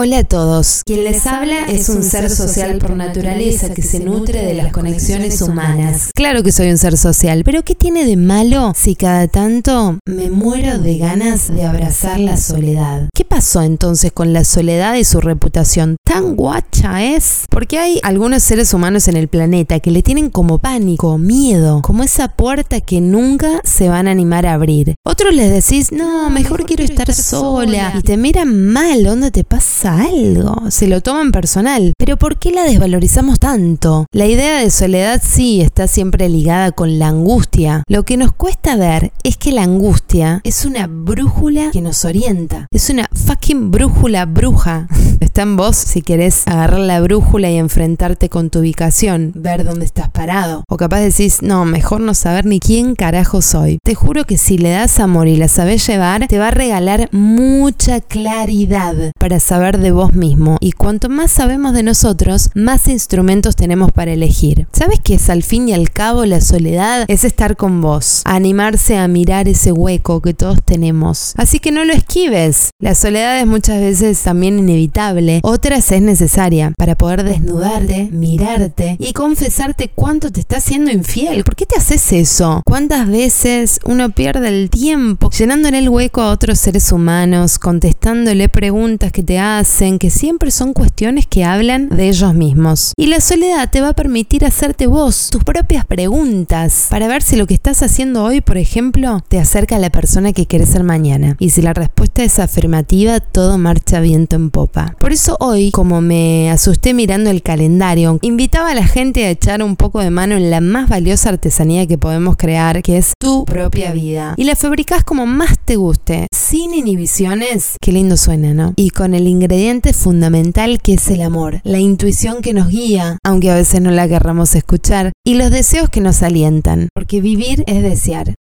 Hola a todos. Quien les habla es un ser social por naturaleza que se nutre de las conexiones humanas. Claro que soy un ser social, pero ¿qué tiene de malo si cada tanto me muero de ganas de abrazar la soledad? ¿Qué pasó entonces con la soledad y su reputación? ¿Tan guacha es? Porque hay algunos seres humanos en el planeta que le tienen como pánico, miedo, como esa puerta que nunca se van a animar a abrir. Otros les decís, no, mejor quiero estar sola. Y te miran mal, ¿dónde te pasa? Algo, se lo toman personal. Pero ¿por qué la desvalorizamos tanto? La idea de soledad sí está siempre ligada con la angustia. Lo que nos cuesta ver es que la angustia es una brújula que nos orienta. Es una fucking brújula bruja. Está en vos si querés agarrar la brújula y enfrentarte con tu ubicación, ver dónde estás parado. O capaz decís, no, mejor no saber ni quién carajo soy. Te juro que si le das amor y la sabes llevar, te va a regalar mucha claridad para saber de vos mismo y cuanto más sabemos de nosotros, más instrumentos tenemos para elegir. ¿Sabes qué es al fin y al cabo la soledad? Es estar con vos, animarse a mirar ese hueco que todos tenemos. Así que no lo esquives. La soledad es muchas veces también inevitable, otras es necesaria para poder desnudarte, mirarte y confesarte cuánto te está siendo infiel. ¿Por qué te haces eso? ¿Cuántas veces uno pierde el tiempo llenándole el hueco a otros seres humanos, contestándole preguntas que te hacen? que siempre son cuestiones que hablan de ellos mismos. Y la soledad te va a permitir hacerte vos tus propias preguntas para ver si lo que estás haciendo hoy, por ejemplo, te acerca a la persona que quieres ser mañana. Y si la respuesta es afirmativa, todo marcha viento en popa. Por eso hoy, como me asusté mirando el calendario, invitaba a la gente a echar un poco de mano en la más valiosa artesanía que podemos crear, que es tu propia vida. Y la fabricás como más te guste, sin inhibiciones. Qué lindo suena, ¿no? Y con el ingrediente fundamental que es el amor, la intuición que nos guía, aunque a veces no la querramos escuchar, y los deseos que nos alientan, porque vivir es desear.